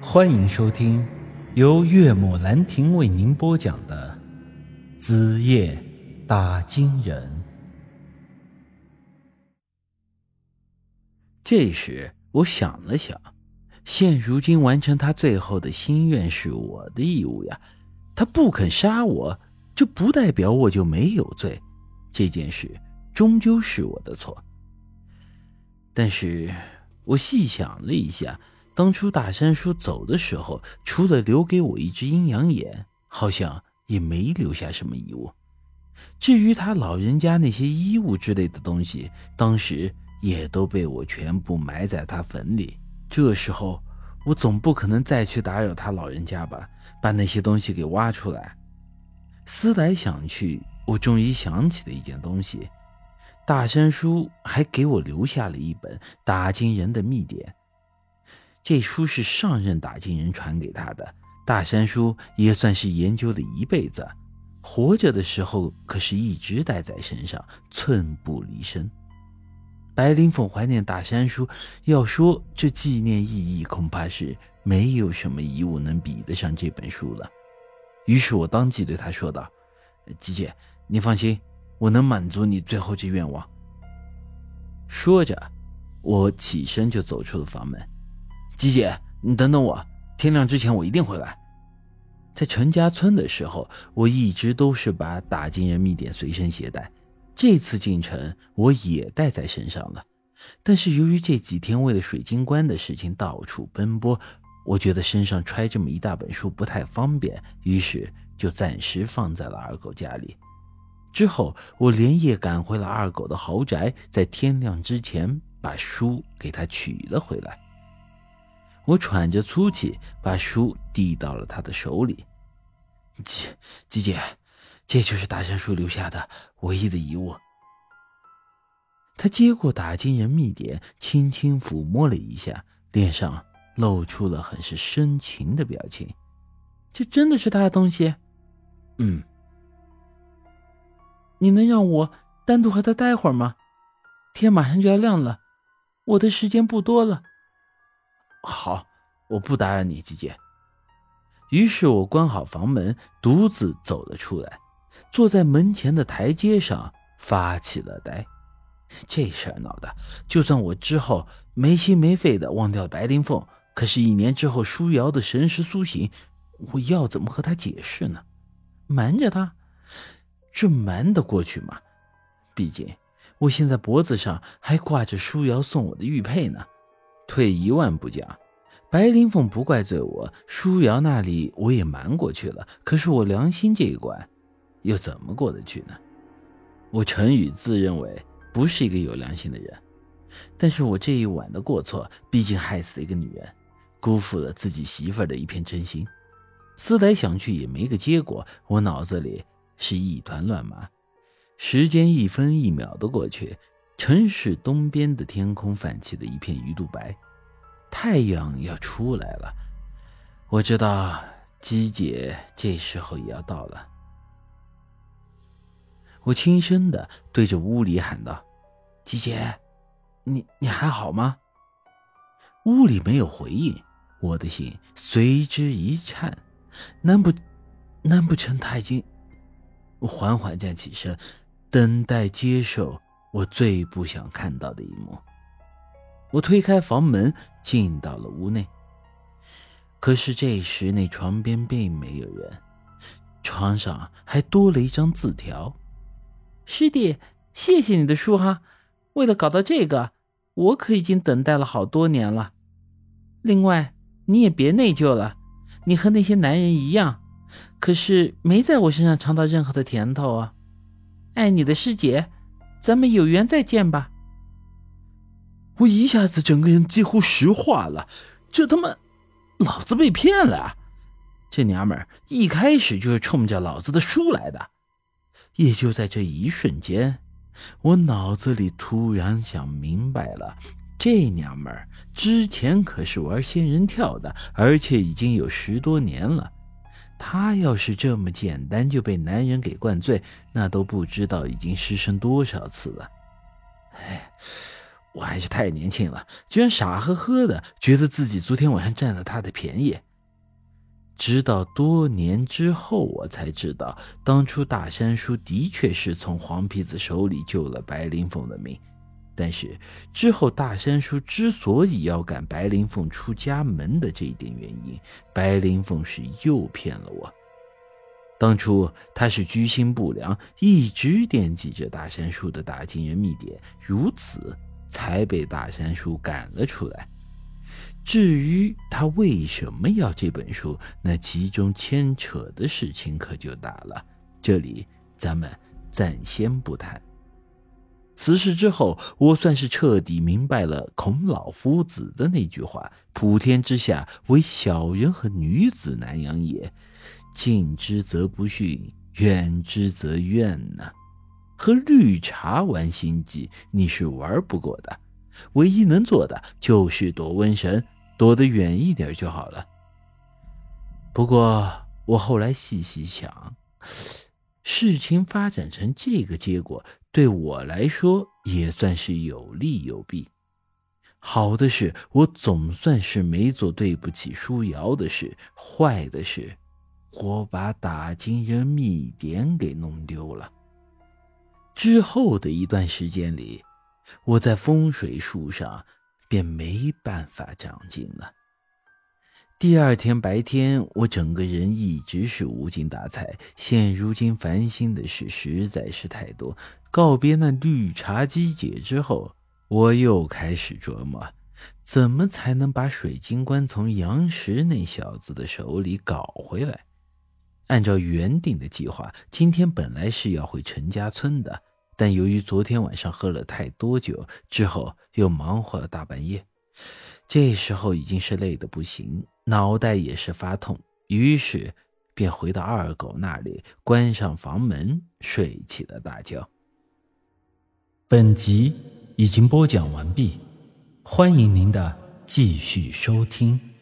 欢迎收听由岳母兰亭为您播讲的《子夜打金人》。这时，我想了想，现如今完成他最后的心愿是我的义务呀。他不肯杀我，这不代表我就没有罪。这件事终究是我的错。但是我细想了一下。当初大山叔走的时候，除了留给我一只阴阳眼，好像也没留下什么遗物。至于他老人家那些衣物之类的东西，当时也都被我全部埋在他坟里。这时候，我总不可能再去打扰他老人家吧？把那些东西给挖出来。思来想去，我终于想起了一件东西：大山叔还给我留下了一本打金人的秘典。这书是上任打金人传给他的，大山叔也算是研究了一辈子，活着的时候可是一直带在身上，寸步离身。白灵凤怀念大山叔，要说这纪念意义，恐怕是没有什么遗物能比得上这本书了。于是我当即对他说道：“吉姐，你放心，我能满足你最后这愿望。”说着，我起身就走出了房门。吉姐，你等等我，天亮之前我一定回来。在陈家村的时候，我一直都是把打金人秘典随身携带，这次进城我也带在身上了。但是由于这几天为了水晶棺的事情到处奔波，我觉得身上揣这么一大本书不太方便，于是就暂时放在了二狗家里。之后我连夜赶回了二狗的豪宅，在天亮之前把书给他取了回来。我喘着粗气，把书递到了他的手里。吉吉姐，这就是大山叔留下的唯一的遗物。他接过打金人秘典，轻轻抚摸了一下，脸上露出了很是深情的表情。这真的是他的东西？嗯。你能让我单独和他待会儿吗？天马上就要亮了，我的时间不多了。好，我不打扰你，姐姐。于是我关好房门，独自走了出来，坐在门前的台阶上发起了呆。这事儿闹的，就算我之后没心没肺的忘掉了白灵凤，可是，一年之后舒瑶的神识苏醒，我要怎么和他解释呢？瞒着他，这瞒得过去吗？毕竟我现在脖子上还挂着舒瑶送我的玉佩呢。退一万步讲，白灵凤不怪罪我，舒瑶那里我也瞒过去了。可是我良心这一关，又怎么过得去呢？我陈宇自认为不是一个有良心的人，但是我这一晚的过错，毕竟害死了一个女人，辜负了自己媳妇儿的一片真心。思来想去也没个结果，我脑子里是一团乱麻。时间一分一秒的过去。城市东边的天空泛起了一片鱼肚白，太阳要出来了。我知道姬姐这时候也要到了。我轻声的对着屋里喊道：“姬姐，你你还好吗？”屋里没有回应，我的心随之一颤。难不难不成他已经……我缓缓站起身，等待接受。我最不想看到的一幕。我推开房门，进到了屋内。可是这时，那床边并没有人，床上还多了一张字条：“师弟，谢谢你的书哈，为了搞到这个，我可已经等待了好多年了。另外，你也别内疚了，你和那些男人一样，可是没在我身上尝到任何的甜头啊。爱你的师姐。”咱们有缘再见吧。我一下子整个人几乎石化了，这他妈，老子被骗了！这娘们儿一开始就是冲着老子的书来的。也就在这一瞬间，我脑子里突然想明白了：这娘们儿之前可是玩仙人跳的，而且已经有十多年了。他要是这么简单就被男人给灌醉，那都不知道已经失身多少次了。哎，我还是太年轻了，居然傻呵呵的觉得自己昨天晚上占了他的便宜。直到多年之后，我才知道，当初大山叔的确是从黄皮子手里救了白灵凤的命。但是之后，大山叔之所以要赶白灵凤出家门的这一点原因，白灵凤是诱骗了我。当初他是居心不良，一直惦记着大山叔的大金人秘典，如此才被大山叔赶了出来。至于他为什么要这本书，那其中牵扯的事情可就大了。这里咱们暂先不谈。此事之后，我算是彻底明白了孔老夫子的那句话：“普天之下，唯小人和女子难养也。近之则不逊，远之则怨呐。”和绿茶玩心计，你是玩不过的。唯一能做的就是躲瘟神。躲得远一点就好了。不过我后来细细想，事情发展成这个结果，对我来说也算是有利有弊。好的是，我总算是没做对不起舒瑶的事；坏的是，我把打金人秘典给弄丢了。之后的一段时间里，我在风水术上。便没办法长进了。第二天白天，我整个人一直是无精打采。现如今烦心的事实在是太多。告别那绿茶姬姐之后，我又开始琢磨，怎么才能把水晶棺从杨石那小子的手里搞回来。按照原定的计划，今天本来是要回陈家村的。但由于昨天晚上喝了太多酒，之后又忙活了大半夜，这时候已经是累得不行，脑袋也是发痛，于是便回到二狗那里，关上房门，睡起了大觉。本集已经播讲完毕，欢迎您的继续收听。